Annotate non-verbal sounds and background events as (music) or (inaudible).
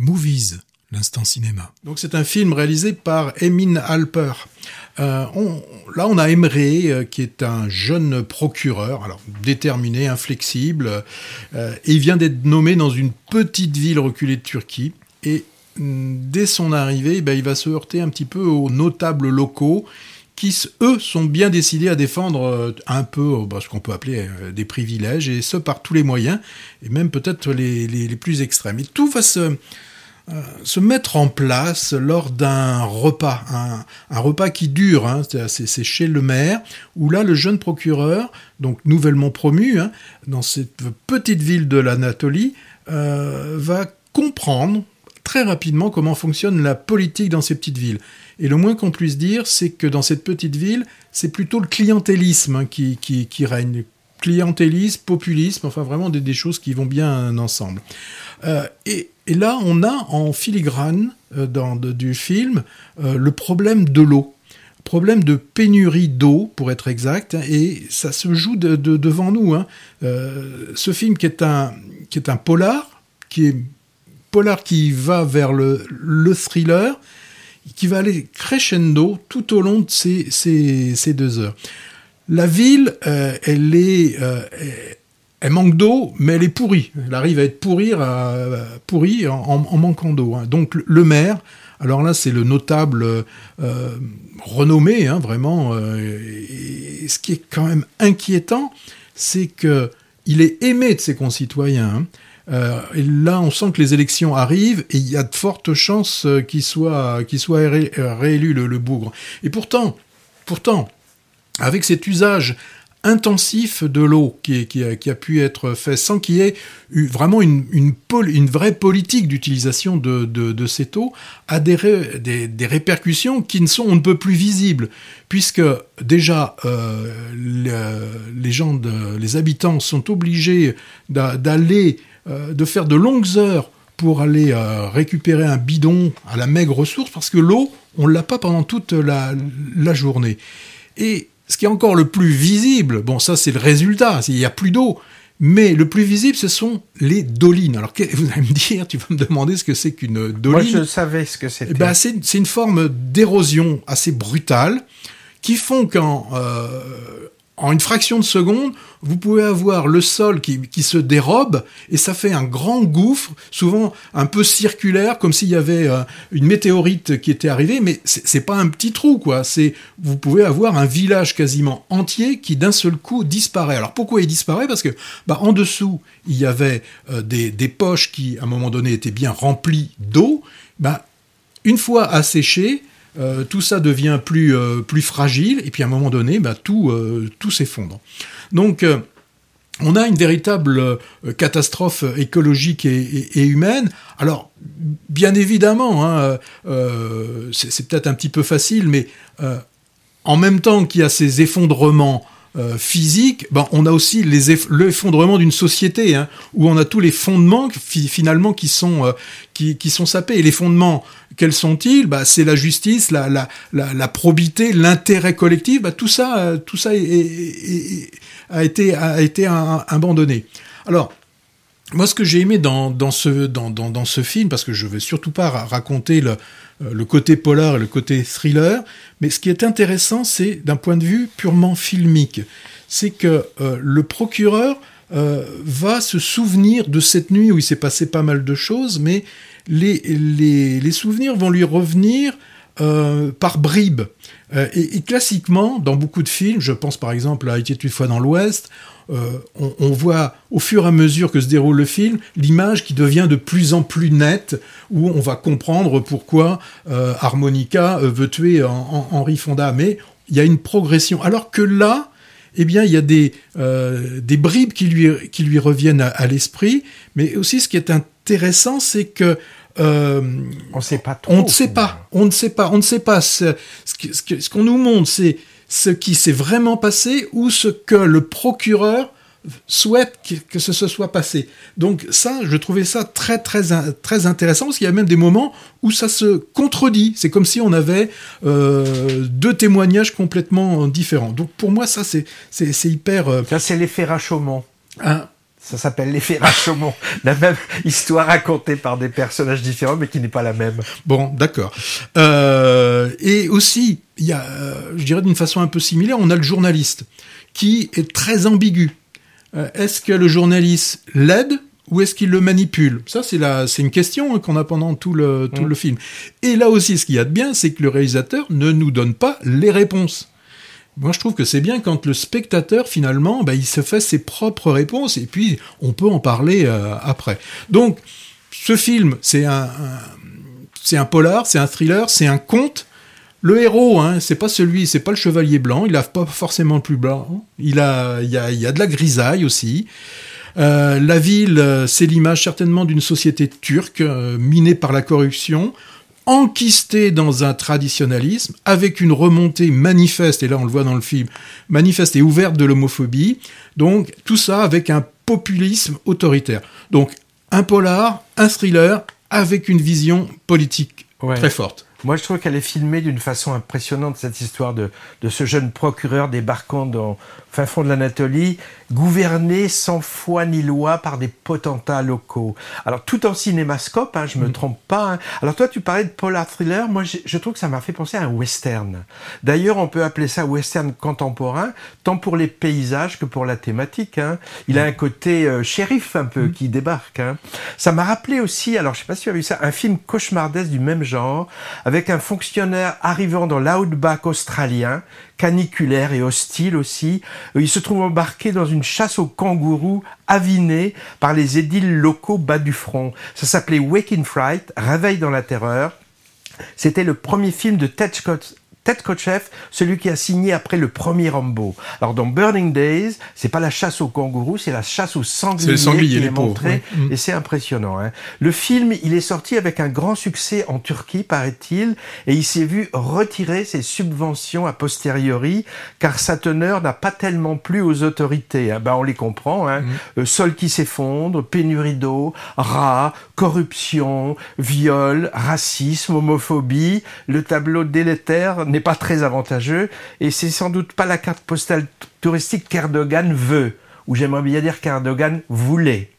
Movies, l'instant cinéma. Donc c'est un film réalisé par Emin Alper. Euh, là, on a Emre, euh, qui est un jeune procureur, alors déterminé, inflexible, euh, et il vient d'être nommé dans une petite ville reculée de Turquie. Et mm, dès son arrivée, ben, il va se heurter un petit peu aux notables locaux qui, eux, sont bien décidés à défendre un peu ce qu'on peut appeler des privilèges, et ce par tous les moyens, et même peut-être les, les, plus extrêmes. Et tout va se, se mettre en place lors d'un repas, un, repas qui dure, hein, c'est chez le maire, où là le jeune procureur, donc nouvellement promu, hein, dans cette petite ville de l'Anatolie, euh, va comprendre très rapidement comment fonctionne la politique dans ces petites villes. Et le moins qu'on puisse dire, c'est que dans cette petite ville, c'est plutôt le clientélisme hein, qui, règne. Clientélisme, populisme, enfin vraiment des, des choses qui vont bien ensemble. Euh, et, là, on a en filigrane euh, dans, du film euh, le problème de l'eau problème de pénurie d'eau, pour être exact, et ça se joue de, devant nous. Hein. ce film qui est un, qui est un polar, qui est polar qui va vers le, le thriller, qui va aller crescendo tout au long de ces, ces deux heures. La ville, elle est, elle manque d'eau, mais elle est pourrie. Elle arrive à être pourrie, pourrie en, manquant d'eau. Hein. Donc le maire, alors là c'est le notable euh, renommé, hein, vraiment. Euh, ce qui est quand même inquiétant, c'est que il est aimé de ses concitoyens. Hein. Euh, et là, on sent que les élections arrivent et il y a de fortes chances qu'il soit, qu'il soit réélu le, le bougre. Et pourtant, pourtant, avec cet usage intensif de l'eau qui, a, pu être fait sans qu'il y ait eu vraiment une, vraie politique d'utilisation de, cette eau a des, des, répercussions qui ne sont on ne peut plus visibles puisque déjà euh, les, gens les habitants sont obligés d'aller euh, de faire de longues heures pour aller euh, récupérer un bidon à la maigre ressource parce que l'eau on l'a pas pendant toute la, la journée. Et ce qui est encore le plus visible, bon ça c'est le résultat, il n'y a plus d'eau, mais le plus visible ce sont les dolines. Alors vous allez me dire, tu vas me demander ce que c'est qu'une doline. Moi je savais ce que c'était. Eh ben, c'est une forme d'érosion assez brutale qui font qu'en euh, en une fraction de seconde, vous pouvez avoir le sol qui, se dérobe et ça fait un grand gouffre, souvent un peu circulaire, comme s'il y avait euh, une météorite qui était arrivée, mais c'est pas un petit trou, quoi. C'est, vous pouvez avoir un village quasiment entier qui d'un seul coup disparaît. Alors pourquoi il disparaît? Parce que, bah, en dessous, il y avait euh, des, poches qui, à un moment donné, étaient bien remplies d'eau. Bah, une fois asséchées, euh, tout ça devient plus, euh, plus fragile, et puis à un moment donné, bah, tout, euh, tout s'effondre. Donc, on a une véritable catastrophe écologique et, humaine. Alors, bien évidemment, hein, c'est peut-être un petit peu facile, mais en même temps qu'il y a ces effondrements euh, physique, ben, on a aussi l'effondrement d'une société hein, où on a tous les fondements finalement qui sont euh, qui, sont sapés. Et les fondements, quels sont-ils? Ben, C'est la justice, la, la, la, probité, l'intérêt collectif. Ben, tout ça, euh, tout ça a été a été abandonné. Alors moi, ce que j'ai aimé dans, dans, ce, dans, dans, dans, ce film, parce que je ne veux surtout pas raconter le, euh, le côté polar et le côté thriller, mais ce qui est intéressant, c'est d'un point de vue purement filmique. C'est que euh, le procureur euh, va se souvenir de cette nuit où il s'est passé pas mal de choses, mais les, les, les souvenirs vont lui revenir par bribes. Et, et, classiquement, dans beaucoup de films, je pense par exemple à Été une fois dans l'Ouest, euh, on, voit au fur et à mesure que se déroule le film l'image qui devient de plus en plus nette, où on va comprendre pourquoi euh, Harmonica euh, veut tuer Henri Fonda. Mais il y a une progression. Alors que là, eh bien, il y a des, bribes qui lui reviennent à, l'esprit. Mais aussi, ce qui est intéressant, c'est que on sait pas trop. On ne sait pas. On ne sait pas. On ne sait pas. Ce, ce qu'on nous montre, c'est ce qui s'est vraiment passé ou ce que le procureur souhaite que ce se soit passé. Donc ça, je trouvais ça très très très intéressant parce qu'il y a même des moments où ça se contredit. C'est comme si on avait euh, deux témoignages complètement différents. Donc pour moi, ça c'est c'est hyper. Euh, ça c'est l'effet Rashomon. Hein Ça s'appelle l'effet Rashomon. (laughs) la même histoire racontée par des personnages différents, mais qui n'est pas la même. Bon, d'accord. Euh, et aussi, il y a, euh, je dirais d'une façon un peu similaire, on a le journaliste qui est très ambigu. Euh, est-ce que le journaliste l'aide ou est-ce qu'il le manipule? Ça, c'est la, c'est une question hein, qu'on a pendant tout le tout mm. le film. Et là aussi, ce qu'il y a de bien, c'est que le réalisateur ne nous donne pas les réponses. Moi, je trouve que c'est bien quand le spectateur, finalement, bah, il se fait ses propres réponses et puis on peut en parler euh, après. Donc, ce film, c'est un, c'est un polar, c'est un thriller, c'est un conte. Le héros, hein, c'est pas celui, c'est pas le chevalier blanc. Il a pas forcément le plus blanc. Il a, il y a, il y a de la grisaille aussi. Euh, la ville, euh, c'est l'image certainement d'une société turque minée par la corruption enquisté dans un traditionnalisme, avec une remontée manifeste, et là on le voit dans le film, manifeste et ouverte de l'homophobie, donc tout ça avec un populisme autoritaire. Donc un polar, un thriller, avec une vision politique très forte. Moi, je trouve qu'elle est filmée d'une façon impressionnante, cette histoire de, de ce jeune procureur débarquant dans fin fond de l'Anatolie, gouverné sans foi ni loi par des potentats locaux. Alors, tout en cinémascope, hein, je me mm. trompe pas. Hein. Alors, toi, tu parlais de polar thriller. Moi, je, trouve que ça m'a fait penser à un western. D'ailleurs, on peut appeler ça western contemporain, tant pour les paysages que pour la thématique. Hein. Il a mm. un côté euh, shérif un peu mm. qui débarque. Hein. Ça m'a rappelé aussi, alors je sais pas si tu as vu ça, un film cauchemardesque du même genre, avec un fonctionnaire arrivant dans l'outback australien, caniculaire et hostile aussi. Il se trouve embarqué dans une chasse aux kangourous avinée par les édiles locaux bas du front. Ça s'appelait Waking Fright, Réveil dans la terreur. C'était le premier film de Ted Scott, Ted Kotcheff, celui qui a signé après le premier Rambo. Alors dans Burning Days, c'est pas la chasse aux kangourous, c'est la chasse aux sangliers, qui est montrée, mm. et c'est impressionnant. Hein. Le film, il est sorti avec un grand succès en Turquie, paraît-il, et il s'est vu retirer ses subventions a posteriori, car sa teneur n'a pas tellement plu aux autorités. Hein. Ben, on les comprend. Hein. Mm. Euh, sol qui s'effondre, pénurie d'eau, rats, corruption, viol, racisme, homophobie. Le tableau délétère pas très avantageux et c'est sans doute pas la carte postale touristique qu'Erdogan veut, ou j'aimerais bien dire qu'Erdogan voulait.